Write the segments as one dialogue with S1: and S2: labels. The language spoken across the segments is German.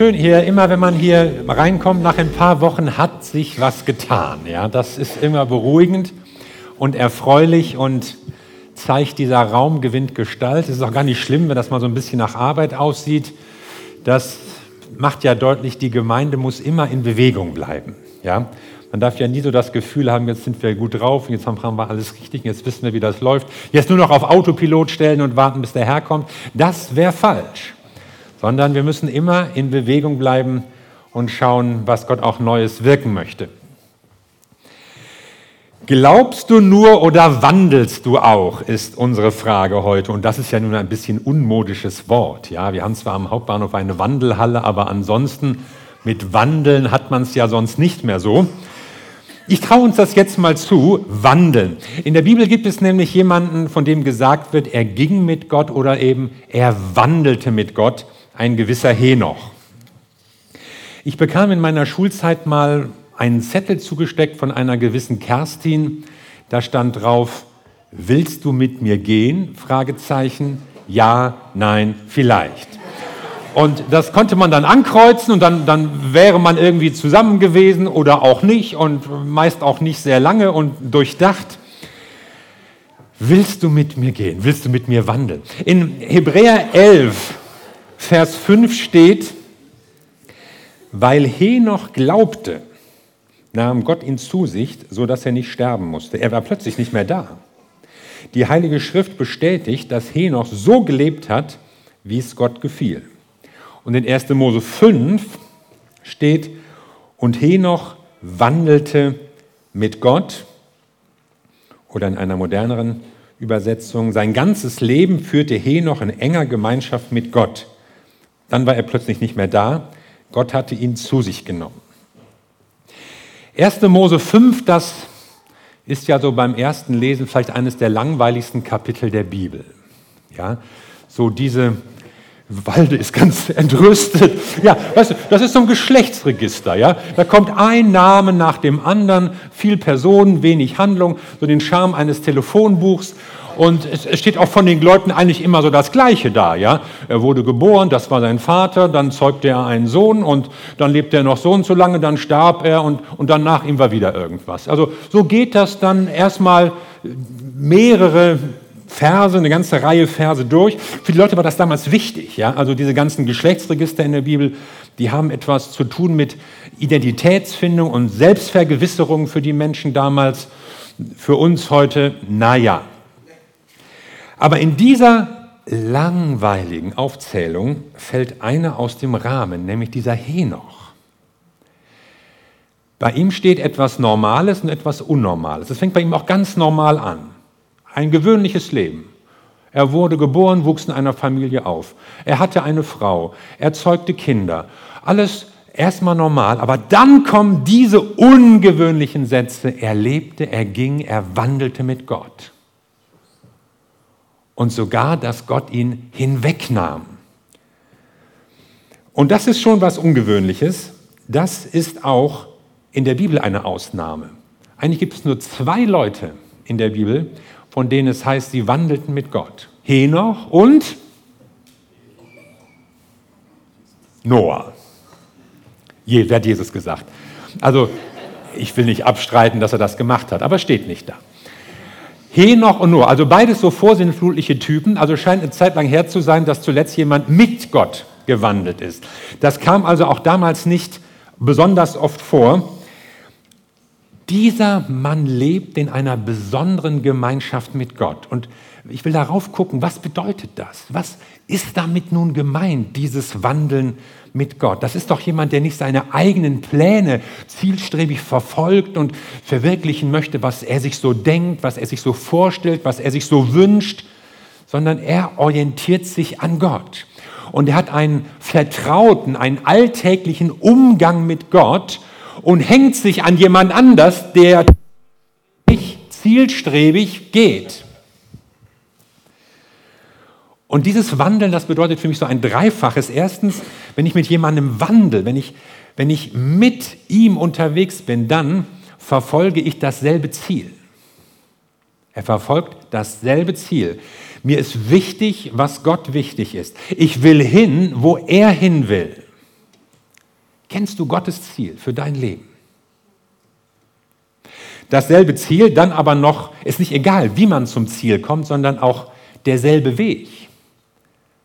S1: Schön hier, immer wenn man hier reinkommt, nach ein paar Wochen hat sich was getan. Ja, das ist immer beruhigend und erfreulich und zeigt, dieser Raum gewinnt Gestalt. Es ist auch gar nicht schlimm, wenn das mal so ein bisschen nach Arbeit aussieht. Das macht ja deutlich, die Gemeinde muss immer in Bewegung bleiben. Ja, man darf ja nie so das Gefühl haben, jetzt sind wir gut drauf, jetzt haben wir alles richtig, jetzt wissen wir, wie das läuft. Jetzt nur noch auf Autopilot stellen und warten, bis der Herr kommt. Das wäre falsch sondern wir müssen immer in Bewegung bleiben und schauen, was Gott auch Neues wirken möchte. Glaubst du nur oder wandelst du auch, ist unsere Frage heute. Und das ist ja nun ein bisschen unmodisches Wort. Ja, wir haben zwar am Hauptbahnhof eine Wandelhalle, aber ansonsten mit Wandeln hat man es ja sonst nicht mehr so. Ich traue uns das jetzt mal zu, wandeln. In der Bibel gibt es nämlich jemanden, von dem gesagt wird, er ging mit Gott oder eben er wandelte mit Gott ein gewisser Henoch. Ich bekam in meiner Schulzeit mal einen Zettel zugesteckt von einer gewissen Kerstin. Da stand drauf, willst du mit mir gehen? Fragezeichen. Ja, nein, vielleicht. Und das konnte man dann ankreuzen und dann, dann wäre man irgendwie zusammen gewesen oder auch nicht und meist auch nicht sehr lange und durchdacht. Willst du mit mir gehen? Willst du mit mir wandeln? In Hebräer 11 Vers 5 steht, weil Henoch glaubte, nahm Gott ihn zu sich, so dass er nicht sterben musste. Er war plötzlich nicht mehr da. Die Heilige Schrift bestätigt, dass Henoch so gelebt hat, wie es Gott gefiel. Und in 1. Mose 5 steht, und Henoch wandelte mit Gott, oder in einer moderneren Übersetzung, sein ganzes Leben führte Henoch in enger Gemeinschaft mit Gott. Dann war er plötzlich nicht mehr da. Gott hatte ihn zu sich genommen. 1. Mose 5, das ist ja so beim ersten Lesen vielleicht eines der langweiligsten Kapitel der Bibel. Ja, so diese Walde ist ganz entrüstet. Ja, weißt du, das ist so ein Geschlechtsregister. Ja, da kommt ein Name nach dem anderen, viel Personen, wenig Handlung, so den Charme eines Telefonbuchs. Und es steht auch von den Leuten eigentlich immer so das Gleiche da. Ja? Er wurde geboren, das war sein Vater, dann zeugte er einen Sohn und dann lebte er noch so und so lange, dann starb er und, und dann ihm war wieder irgendwas. Also so geht das dann erstmal mehrere Verse, eine ganze Reihe Verse durch. Für die Leute war das damals wichtig. Ja? Also diese ganzen Geschlechtsregister in der Bibel, die haben etwas zu tun mit Identitätsfindung und Selbstvergewisserung für die Menschen damals. Für uns heute, naja, aber in dieser langweiligen Aufzählung fällt einer aus dem Rahmen, nämlich dieser Henoch. Bei ihm steht etwas Normales und etwas Unnormales. Es fängt bei ihm auch ganz normal an. Ein gewöhnliches Leben. Er wurde geboren, wuchs in einer Familie auf. Er hatte eine Frau. Er zeugte Kinder. Alles erstmal normal. Aber dann kommen diese ungewöhnlichen Sätze. Er lebte, er ging, er wandelte mit Gott und sogar, dass Gott ihn hinwegnahm. Und das ist schon was Ungewöhnliches. Das ist auch in der Bibel eine Ausnahme. Eigentlich gibt es nur zwei Leute in der Bibel, von denen es heißt, sie wandelten mit Gott. Henoch und Noah. Je, wer hat Jesus gesagt? Also, ich will nicht abstreiten, dass er das gemacht hat, aber steht nicht da. Henoch und Noah, also beides so vorsinnflutliche Typen, also scheint eine Zeit lang her zu sein, dass zuletzt jemand mit Gott gewandelt ist. Das kam also auch damals nicht besonders oft vor. Dieser Mann lebt in einer besonderen Gemeinschaft mit Gott. Und ich will darauf gucken, was bedeutet das? Was ist damit nun gemeint, dieses Wandeln mit Gott? Das ist doch jemand, der nicht seine eigenen Pläne zielstrebig verfolgt und verwirklichen möchte, was er sich so denkt, was er sich so vorstellt, was er sich so wünscht, sondern er orientiert sich an Gott. Und er hat einen vertrauten, einen alltäglichen Umgang mit Gott und hängt sich an jemand anders, der nicht zielstrebig geht. Und dieses Wandeln, das bedeutet für mich so ein Dreifaches. Erstens, wenn ich mit jemandem wandle, wenn ich, wenn ich mit ihm unterwegs bin, dann verfolge ich dasselbe Ziel. Er verfolgt dasselbe Ziel. Mir ist wichtig, was Gott wichtig ist. Ich will hin, wo er hin will. Kennst du Gottes Ziel für dein Leben? Dasselbe Ziel, dann aber noch, ist nicht egal, wie man zum Ziel kommt, sondern auch derselbe Weg.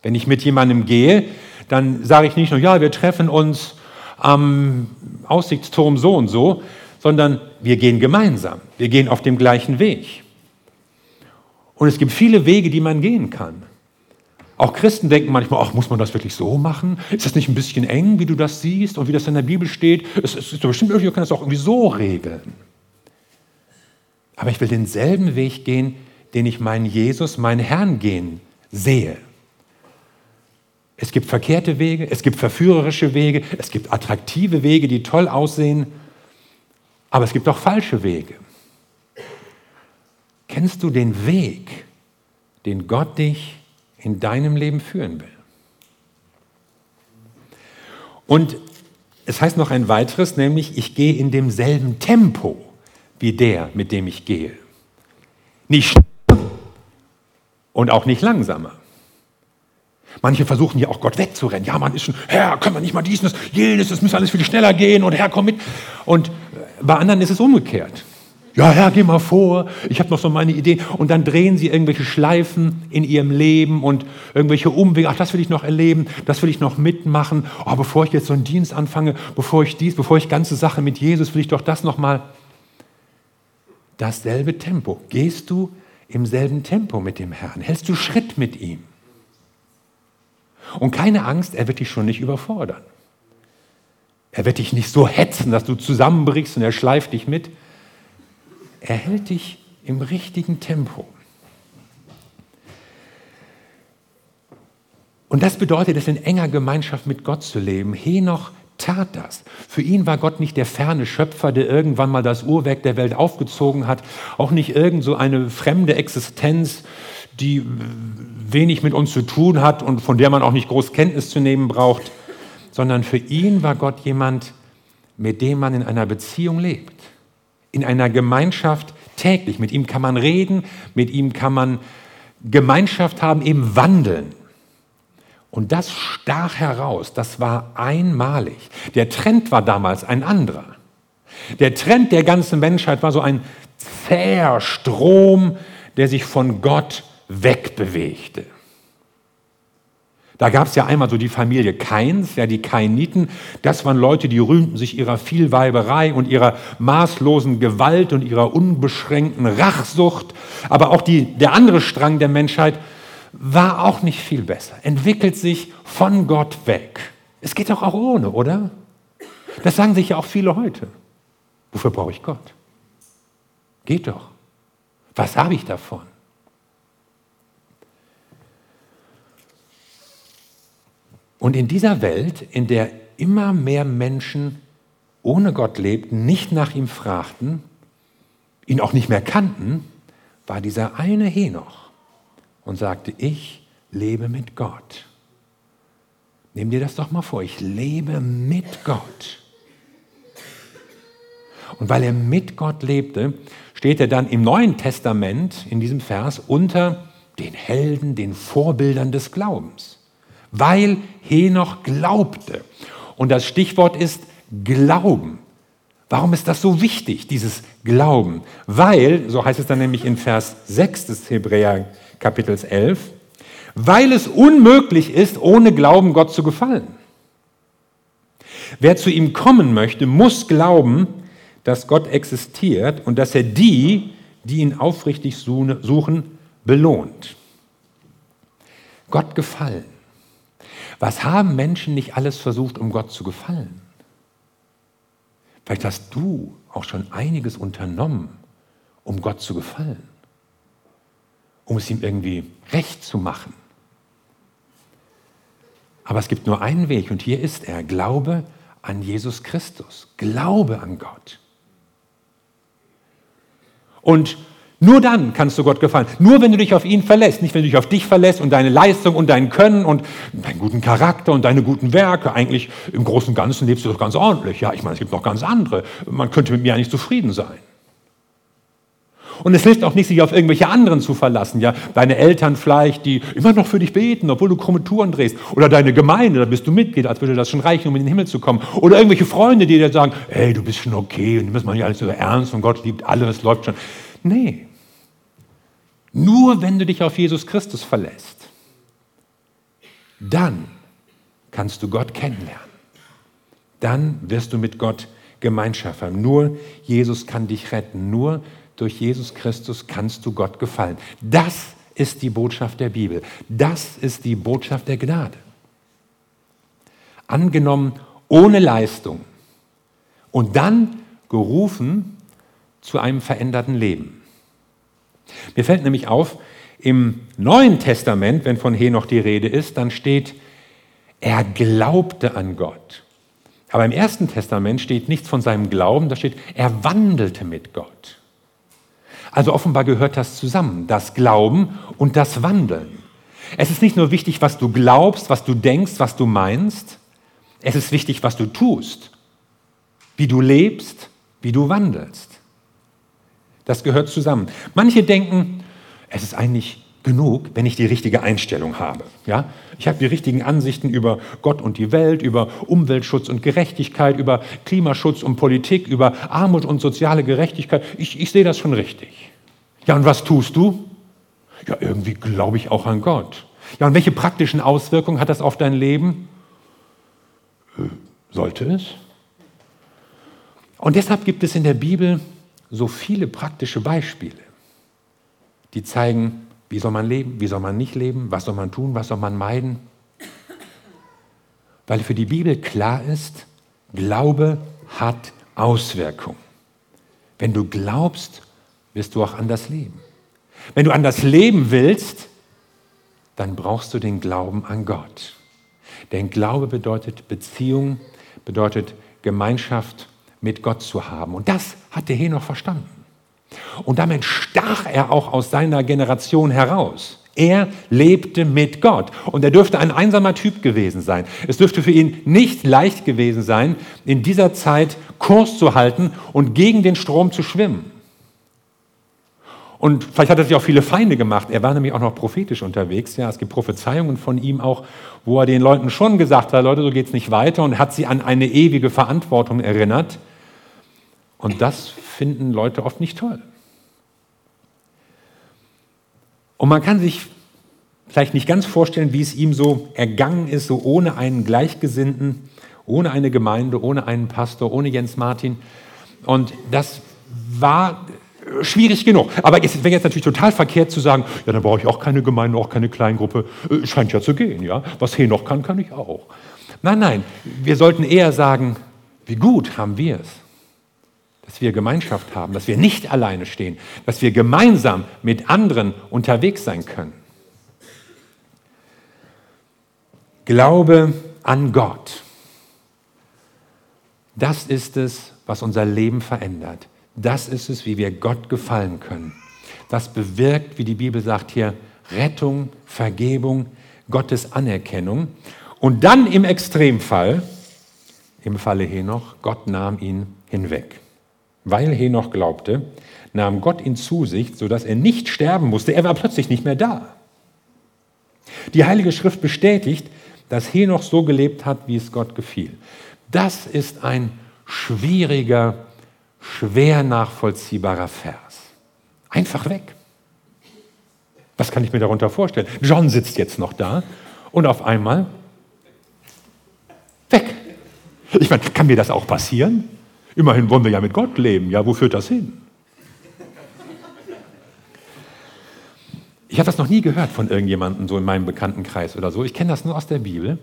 S1: Wenn ich mit jemandem gehe, dann sage ich nicht nur, ja, wir treffen uns am Aussichtsturm so und so, sondern wir gehen gemeinsam. Wir gehen auf dem gleichen Weg. Und es gibt viele Wege, die man gehen kann. Auch Christen denken manchmal, ach, muss man das wirklich so machen? Ist das nicht ein bisschen eng, wie du das siehst und wie das in der Bibel steht? Es, ist doch bestimmt möglich, man kann das auch irgendwie so regeln. Aber ich will denselben Weg gehen, den ich meinen Jesus, meinen Herrn gehen sehe. Es gibt verkehrte Wege, es gibt verführerische Wege, es gibt attraktive Wege, die toll aussehen, aber es gibt auch falsche Wege. Kennst du den Weg, den Gott dich in deinem Leben führen will? Und es heißt noch ein weiteres, nämlich ich gehe in demselben Tempo wie der, mit dem ich gehe. Nicht schneller und auch nicht langsamer. Manche versuchen ja auch Gott wegzurennen. Ja, man ist schon, Herr, können wir nicht mal dies das, jenes, es muss alles viel schneller gehen und Herr, komm mit. Und bei anderen ist es umgekehrt. Ja, Herr, geh mal vor, ich habe noch so meine Ideen. Und dann drehen sie irgendwelche Schleifen in ihrem Leben und irgendwelche Umwege. Ach, das will ich noch erleben, das will ich noch mitmachen. Oh, bevor ich jetzt so einen Dienst anfange, bevor ich dies, bevor ich ganze Sache mit Jesus, will ich doch das noch mal. Dasselbe Tempo. Gehst du im selben Tempo mit dem Herrn? Hältst du Schritt mit ihm? Und keine Angst, er wird dich schon nicht überfordern. Er wird dich nicht so hetzen, dass du zusammenbrichst und er schleift dich mit. Er hält dich im richtigen Tempo. Und das bedeutet es, in enger Gemeinschaft mit Gott zu leben. Henoch tat das. Für ihn war Gott nicht der ferne Schöpfer, der irgendwann mal das Uhrwerk der Welt aufgezogen hat, auch nicht irgend so eine fremde Existenz, die wenig mit uns zu tun hat und von der man auch nicht groß Kenntnis zu nehmen braucht, sondern für ihn war Gott jemand, mit dem man in einer Beziehung lebt, in einer Gemeinschaft täglich. Mit ihm kann man reden, mit ihm kann man Gemeinschaft haben, eben wandeln. Und das stach heraus, das war einmalig. Der Trend war damals ein anderer. Der Trend der ganzen Menschheit war so ein zäher Strom, der sich von Gott wegbewegte. Da gab es ja einmal so die Familie Kains, ja die Kainiten. Das waren Leute, die rühmten sich ihrer Vielweiberei und ihrer maßlosen Gewalt und ihrer unbeschränkten Rachsucht. Aber auch die, der andere Strang der Menschheit war auch nicht viel besser. Entwickelt sich von Gott weg. Es geht doch auch ohne, oder? Das sagen sich ja auch viele heute. Wofür brauche ich Gott? Geht doch. Was habe ich davon? Und in dieser Welt, in der immer mehr Menschen ohne Gott lebten, nicht nach ihm fragten, ihn auch nicht mehr kannten, war dieser eine Henoch und sagte, ich lebe mit Gott. Nimm dir das doch mal vor, ich lebe mit Gott. Und weil er mit Gott lebte, steht er dann im Neuen Testament in diesem Vers unter den Helden, den Vorbildern des Glaubens weil Henoch glaubte. Und das Stichwort ist Glauben. Warum ist das so wichtig, dieses Glauben? Weil, so heißt es dann nämlich in Vers 6 des Hebräer Kapitels 11, weil es unmöglich ist, ohne Glauben Gott zu gefallen. Wer zu ihm kommen möchte, muss glauben, dass Gott existiert und dass er die, die ihn aufrichtig suchen, belohnt. Gott gefallen. Was haben Menschen nicht alles versucht, um Gott zu gefallen? Vielleicht hast du auch schon einiges unternommen, um Gott zu gefallen, um es ihm irgendwie recht zu machen. Aber es gibt nur einen Weg und hier ist er. Glaube an Jesus Christus. Glaube an Gott. Und nur dann kannst du Gott gefallen. Nur wenn du dich auf ihn verlässt. Nicht, wenn du dich auf dich verlässt und deine Leistung und dein Können und deinen guten Charakter und deine guten Werke. Eigentlich im Großen und Ganzen lebst du doch ganz ordentlich. Ja, ich meine, es gibt noch ganz andere. Man könnte mit mir eigentlich zufrieden sein. Und es hilft auch nicht, sich auf irgendwelche anderen zu verlassen. Ja, deine Eltern vielleicht, die immer noch für dich beten, obwohl du krumme Touren drehst. Oder deine Gemeinde, da bist du Mitglied, als würde das schon reichen, um in den Himmel zu kommen. Oder irgendwelche Freunde, die dir sagen, ey, du bist schon okay und nimmst mal nicht alles so ernst und Gott liebt alles, läuft schon. Nee. Nur wenn du dich auf Jesus Christus verlässt, dann kannst du Gott kennenlernen. Dann wirst du mit Gott Gemeinschaft haben. Nur Jesus kann dich retten. Nur durch Jesus Christus kannst du Gott gefallen. Das ist die Botschaft der Bibel. Das ist die Botschaft der Gnade. Angenommen ohne Leistung und dann gerufen zu einem veränderten Leben. Mir fällt nämlich auf, im Neuen Testament, wenn von Henoch die Rede ist, dann steht, er glaubte an Gott. Aber im Ersten Testament steht nichts von seinem Glauben, da steht, er wandelte mit Gott. Also offenbar gehört das zusammen, das Glauben und das Wandeln. Es ist nicht nur wichtig, was du glaubst, was du denkst, was du meinst, es ist wichtig, was du tust, wie du lebst, wie du wandelst. Das gehört zusammen. Manche denken, es ist eigentlich genug, wenn ich die richtige Einstellung habe. Ja? Ich habe die richtigen Ansichten über Gott und die Welt, über Umweltschutz und Gerechtigkeit, über Klimaschutz und Politik, über Armut und soziale Gerechtigkeit. Ich, ich sehe das schon richtig. Ja, und was tust du? Ja, irgendwie glaube ich auch an Gott. Ja, und welche praktischen Auswirkungen hat das auf dein Leben? Äh, sollte es? Und deshalb gibt es in der Bibel so viele praktische Beispiele, die zeigen, wie soll man leben? Wie soll man nicht leben? Was soll man tun? Was soll man meiden? Weil für die Bibel klar ist, Glaube hat Auswirkungen. Wenn du glaubst, wirst du auch anders leben. Wenn du anders leben willst, dann brauchst du den Glauben an Gott. Denn Glaube bedeutet Beziehung, bedeutet Gemeinschaft mit Gott zu haben. Und das hat der Henoch verstanden. Und damit stach er auch aus seiner Generation heraus. Er lebte mit Gott und er dürfte ein einsamer Typ gewesen sein. Es dürfte für ihn nicht leicht gewesen sein, in dieser Zeit Kurs zu halten und gegen den Strom zu schwimmen. Und vielleicht hat er sich auch viele Feinde gemacht. Er war nämlich auch noch prophetisch unterwegs. Ja, es gibt Prophezeiungen von ihm auch, wo er den Leuten schon gesagt hat, Leute, so geht es nicht weiter und hat sie an eine ewige Verantwortung erinnert. Und das finden Leute oft nicht toll. Und man kann sich vielleicht nicht ganz vorstellen, wie es ihm so ergangen ist, so ohne einen Gleichgesinnten, ohne eine Gemeinde, ohne einen Pastor, ohne Jens Martin. Und das war schwierig genug. Aber es wäre jetzt natürlich total verkehrt zu sagen, ja, dann brauche ich auch keine Gemeinde, auch keine Kleingruppe. Äh, scheint ja zu gehen, ja. Was Henoch kann, kann ich auch. Nein, nein, wir sollten eher sagen, wie gut haben wir es dass wir Gemeinschaft haben, dass wir nicht alleine stehen, dass wir gemeinsam mit anderen unterwegs sein können. Glaube an Gott. Das ist es, was unser Leben verändert. Das ist es, wie wir Gott gefallen können. Das bewirkt, wie die Bibel sagt hier, Rettung, Vergebung, Gottes Anerkennung. Und dann im Extremfall, im Falle Henoch, Gott nahm ihn hinweg. Weil Henoch glaubte, nahm Gott ihn zu sich, sodass er nicht sterben musste. Er war plötzlich nicht mehr da. Die Heilige Schrift bestätigt, dass Henoch so gelebt hat, wie es Gott gefiel. Das ist ein schwieriger, schwer nachvollziehbarer Vers. Einfach weg. Was kann ich mir darunter vorstellen? John sitzt jetzt noch da und auf einmal weg. Ich meine, kann mir das auch passieren? Immerhin wollen wir ja mit Gott leben. Ja, wo führt das hin? Ich habe das noch nie gehört von irgendjemandem so in meinem Bekanntenkreis oder so. Ich kenne das nur aus der Bibel.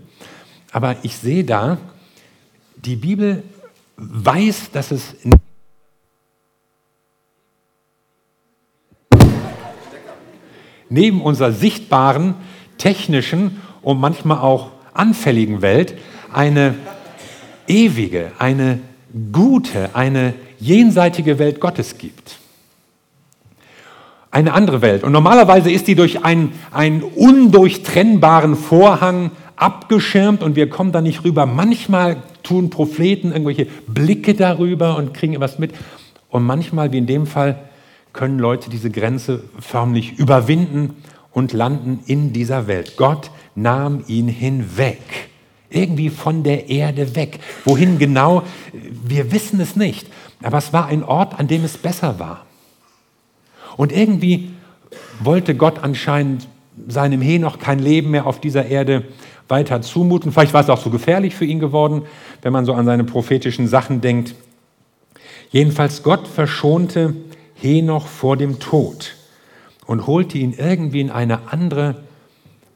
S1: Aber ich sehe da, die Bibel weiß, dass es neben unserer sichtbaren, technischen und manchmal auch anfälligen Welt eine ewige, eine gute, eine jenseitige Welt Gottes gibt. Eine andere Welt. Und normalerweise ist die durch einen, einen undurchtrennbaren Vorhang abgeschirmt und wir kommen da nicht rüber. Manchmal tun Propheten irgendwelche Blicke darüber und kriegen etwas mit. Und manchmal, wie in dem Fall, können Leute diese Grenze förmlich überwinden und landen in dieser Welt. Gott nahm ihn hinweg. Irgendwie von der Erde weg. Wohin genau? Wir wissen es nicht. Aber es war ein Ort, an dem es besser war. Und irgendwie wollte Gott anscheinend seinem Henoch kein Leben mehr auf dieser Erde weiter zumuten. Vielleicht war es auch so gefährlich für ihn geworden, wenn man so an seine prophetischen Sachen denkt. Jedenfalls Gott verschonte Henoch vor dem Tod und holte ihn irgendwie in eine andere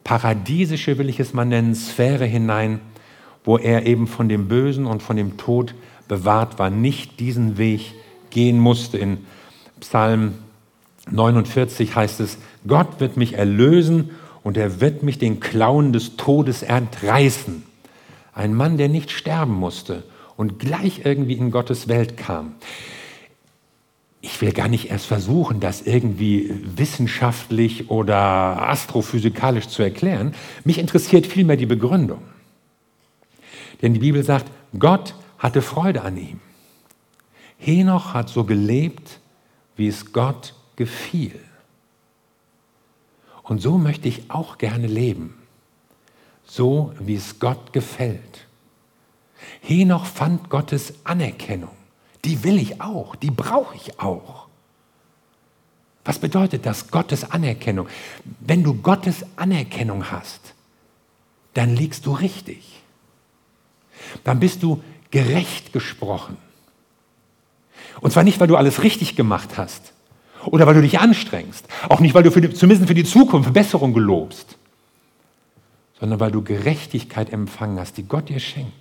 S1: paradiesische, will ich es mal nennen, Sphäre hinein, wo er eben von dem Bösen und von dem Tod bewahrt war, nicht diesen Weg gehen musste. In Psalm 49 heißt es, Gott wird mich erlösen und er wird mich den Klauen des Todes entreißen. Ein Mann, der nicht sterben musste und gleich irgendwie in Gottes Welt kam ich will gar nicht erst versuchen, das irgendwie wissenschaftlich oder astrophysikalisch zu erklären. Mich interessiert vielmehr die Begründung. Denn die Bibel sagt, Gott hatte Freude an ihm. Henoch hat so gelebt, wie es Gott gefiel. Und so möchte ich auch gerne leben. So, wie es Gott gefällt. Henoch fand Gottes Anerkennung die will ich auch, die brauche ich auch. Was bedeutet das? Gottes Anerkennung. Wenn du Gottes Anerkennung hast, dann liegst du richtig. Dann bist du gerecht gesprochen. Und zwar nicht, weil du alles richtig gemacht hast oder weil du dich anstrengst, auch nicht, weil du für die, zumindest für die Zukunft Besserung gelobst, sondern weil du Gerechtigkeit empfangen hast, die Gott dir schenkt.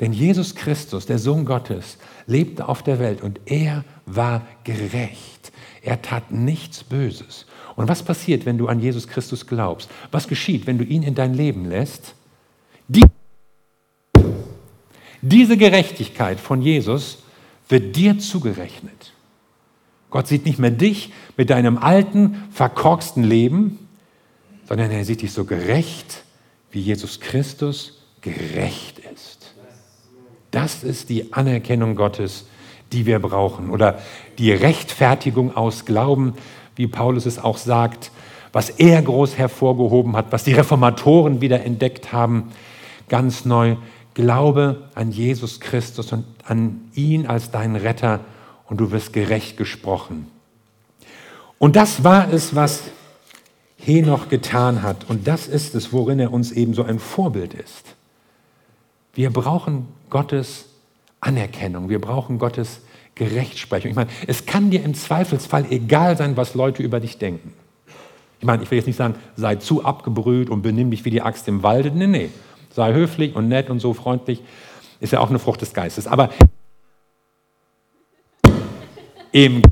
S1: Denn Jesus Christus, der Sohn Gottes, lebte auf der Welt und er war gerecht. Er tat nichts Böses. Und was passiert, wenn du an Jesus Christus glaubst? Was geschieht, wenn du ihn in dein Leben lässt? Die, diese Gerechtigkeit von Jesus wird dir zugerechnet. Gott sieht nicht mehr dich mit deinem alten, verkorksten Leben, sondern er sieht dich so gerecht, wie Jesus Christus gerecht ist. Das ist die Anerkennung Gottes, die wir brauchen. Oder die Rechtfertigung aus Glauben, wie Paulus es auch sagt, was er groß hervorgehoben hat, was die Reformatoren wieder entdeckt haben, ganz neu. Glaube an Jesus Christus und an ihn als deinen Retter und du wirst gerecht gesprochen. Und das war es, was Henoch getan hat. Und das ist es, worin er uns eben so ein Vorbild ist. Wir brauchen Gottes Anerkennung, wir brauchen Gottes Gerechtsprechung. Ich meine, es kann dir im Zweifelsfall egal sein, was Leute über dich denken. Ich meine, ich will jetzt nicht sagen, sei zu abgebrüht und benimm dich wie die Axt im Walde. Nee, nee. Sei höflich und nett und so freundlich. Ist ja auch eine Frucht des Geistes. Aber im,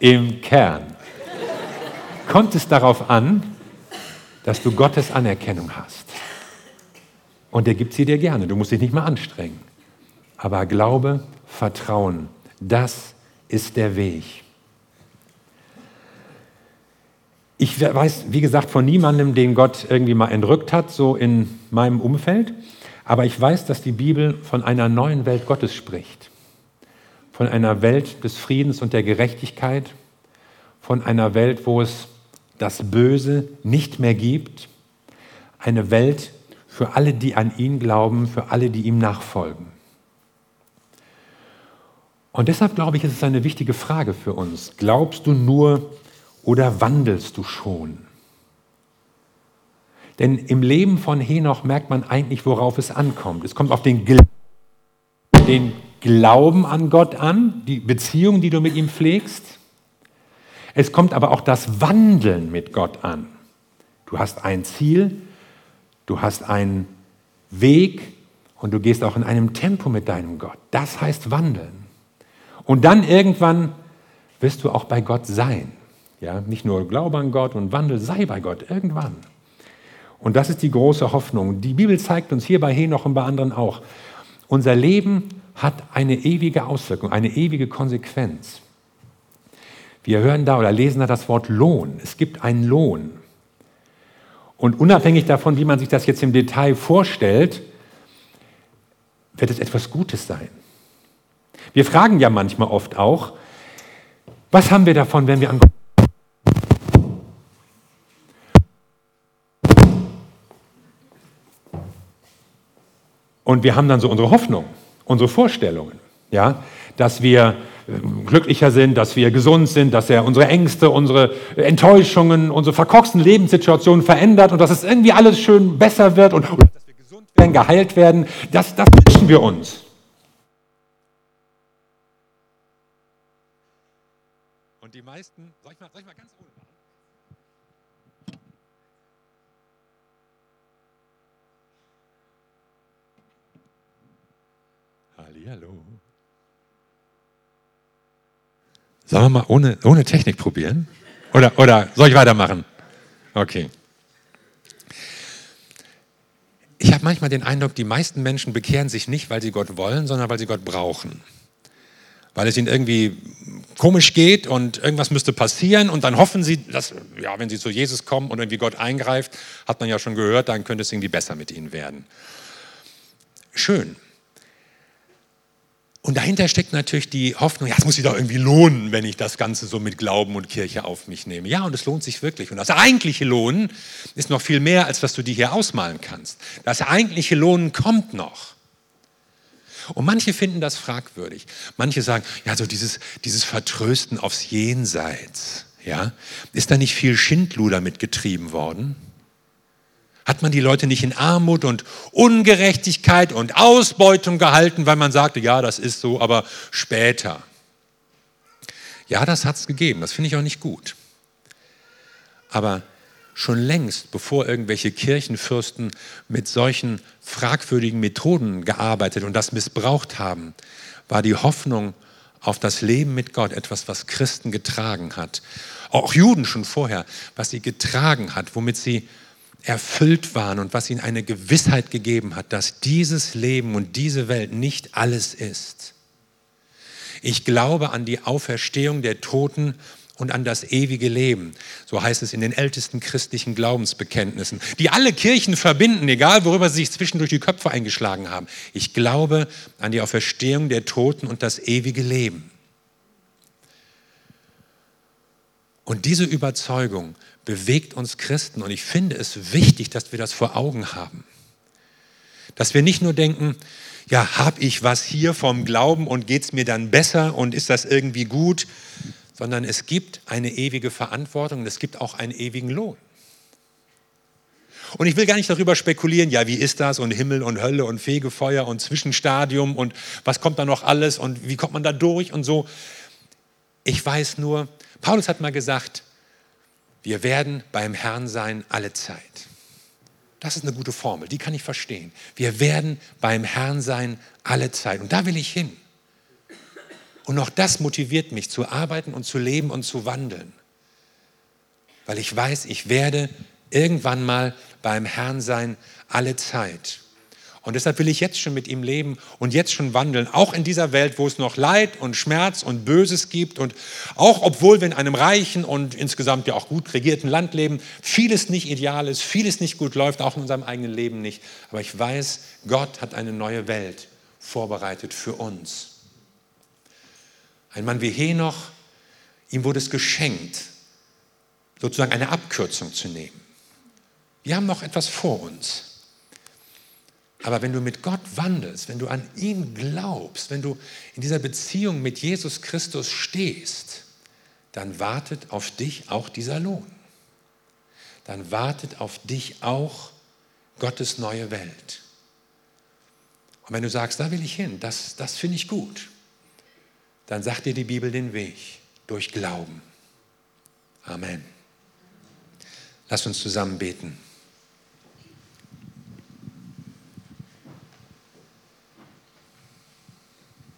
S1: im Kern kommt es darauf an, dass du Gottes Anerkennung hast. Und er gibt sie dir gerne. Du musst dich nicht mal anstrengen. Aber Glaube, Vertrauen, das ist der Weg. Ich weiß, wie gesagt, von niemandem, den Gott irgendwie mal entrückt hat, so in meinem Umfeld. Aber ich weiß, dass die Bibel von einer neuen Welt Gottes spricht. Von einer Welt des Friedens und der Gerechtigkeit. Von einer Welt, wo es das Böse nicht mehr gibt. Eine Welt für alle, die an ihn glauben, für alle, die ihm nachfolgen. Und deshalb glaube ich, ist es eine wichtige Frage für uns. Glaubst du nur oder wandelst du schon? Denn im Leben von Henoch merkt man eigentlich, worauf es ankommt. Es kommt auf den, Gl den Glauben an Gott an, die Beziehung, die du mit ihm pflegst. Es kommt aber auch das Wandeln mit Gott an. Du hast ein Ziel, du hast einen Weg und du gehst auch in einem Tempo mit deinem Gott. Das heißt wandeln. Und dann irgendwann wirst du auch bei Gott sein. Ja, nicht nur Glaube an Gott und Wandel, sei bei Gott irgendwann. Und das ist die große Hoffnung. Die Bibel zeigt uns hier bei Henoch und bei anderen auch, unser Leben hat eine ewige Auswirkung, eine ewige Konsequenz. Wir hören da oder lesen da das Wort Lohn. Es gibt einen Lohn. Und unabhängig davon, wie man sich das jetzt im Detail vorstellt, wird es etwas Gutes sein. Wir fragen ja manchmal oft auch, was haben wir davon, wenn wir an Gott Und wir haben dann so unsere Hoffnung, unsere Vorstellungen, ja, dass wir glücklicher sind, dass wir gesund sind, dass er unsere Ängste, unsere Enttäuschungen, unsere verkorksten Lebenssituationen verändert und dass es irgendwie alles schön besser wird und, dass wir gesund werden, geheilt werden. Das, das wünschen wir uns. Und die meisten, soll ich mal, soll ich mal ganz ohne Hallo. Sollen wir mal ohne, ohne Technik probieren? Oder, oder soll ich weitermachen? Okay. Ich habe manchmal den Eindruck, die meisten Menschen bekehren sich nicht, weil sie Gott wollen, sondern weil sie Gott brauchen. Weil es ihnen irgendwie komisch geht und irgendwas müsste passieren und dann hoffen sie, dass, ja, wenn sie zu Jesus kommen und irgendwie Gott eingreift, hat man ja schon gehört, dann könnte es irgendwie besser mit ihnen werden. Schön. Und dahinter steckt natürlich die Hoffnung, ja, es muss sich doch irgendwie lohnen, wenn ich das Ganze so mit Glauben und Kirche auf mich nehme. Ja, und es lohnt sich wirklich. Und das eigentliche Lohnen ist noch viel mehr, als was du dir hier ausmalen kannst. Das eigentliche Lohnen kommt noch. Und manche finden das fragwürdig. Manche sagen, ja, so dieses, dieses Vertrösten aufs Jenseits, ja, ist da nicht viel Schindluder mitgetrieben worden? Hat man die Leute nicht in Armut und Ungerechtigkeit und Ausbeutung gehalten, weil man sagte, ja, das ist so, aber später. Ja, das hat es gegeben, das finde ich auch nicht gut. Aber schon längst, bevor irgendwelche Kirchenfürsten mit solchen fragwürdigen Methoden gearbeitet und das missbraucht haben, war die Hoffnung auf das Leben mit Gott etwas, was Christen getragen hat. Auch Juden schon vorher, was sie getragen hat, womit sie erfüllt waren und was ihnen eine Gewissheit gegeben hat, dass dieses Leben und diese Welt nicht alles ist. Ich glaube an die Auferstehung der Toten und an das ewige Leben. So heißt es in den ältesten christlichen Glaubensbekenntnissen, die alle Kirchen verbinden, egal worüber sie sich zwischendurch die Köpfe eingeschlagen haben. Ich glaube an die Auferstehung der Toten und das ewige Leben. Und diese Überzeugung bewegt uns Christen. Und ich finde es wichtig, dass wir das vor Augen haben. Dass wir nicht nur denken, ja, habe ich was hier vom Glauben und geht es mir dann besser und ist das irgendwie gut, sondern es gibt eine ewige Verantwortung und es gibt auch einen ewigen Lohn. Und ich will gar nicht darüber spekulieren, ja, wie ist das und Himmel und Hölle und Fegefeuer und Zwischenstadium und was kommt da noch alles und wie kommt man da durch und so. Ich weiß nur, Paulus hat mal gesagt, wir werden beim Herrn sein alle Zeit. Das ist eine gute Formel, die kann ich verstehen. Wir werden beim Herrn sein alle Zeit. Und da will ich hin. Und auch das motiviert mich zu arbeiten und zu leben und zu wandeln. Weil ich weiß, ich werde irgendwann mal beim Herrn sein alle Zeit. Und deshalb will ich jetzt schon mit ihm leben und jetzt schon wandeln, auch in dieser Welt, wo es noch Leid und Schmerz und Böses gibt und auch obwohl wir in einem reichen und insgesamt ja auch gut regierten Land leben, vieles nicht ideal ist, vieles nicht gut läuft, auch in unserem eigenen Leben nicht. Aber ich weiß, Gott hat eine neue Welt vorbereitet für uns. Ein Mann wie Henoch, ihm wurde es geschenkt, sozusagen eine Abkürzung zu nehmen. Wir haben noch etwas vor uns. Aber wenn du mit Gott wandelst, wenn du an ihn glaubst, wenn du in dieser Beziehung mit Jesus Christus stehst, dann wartet auf dich auch dieser Lohn. Dann wartet auf dich auch Gottes neue Welt. Und wenn du sagst, da will ich hin, das, das finde ich gut, dann sagt dir die Bibel den Weg durch Glauben. Amen. Lass uns zusammen beten.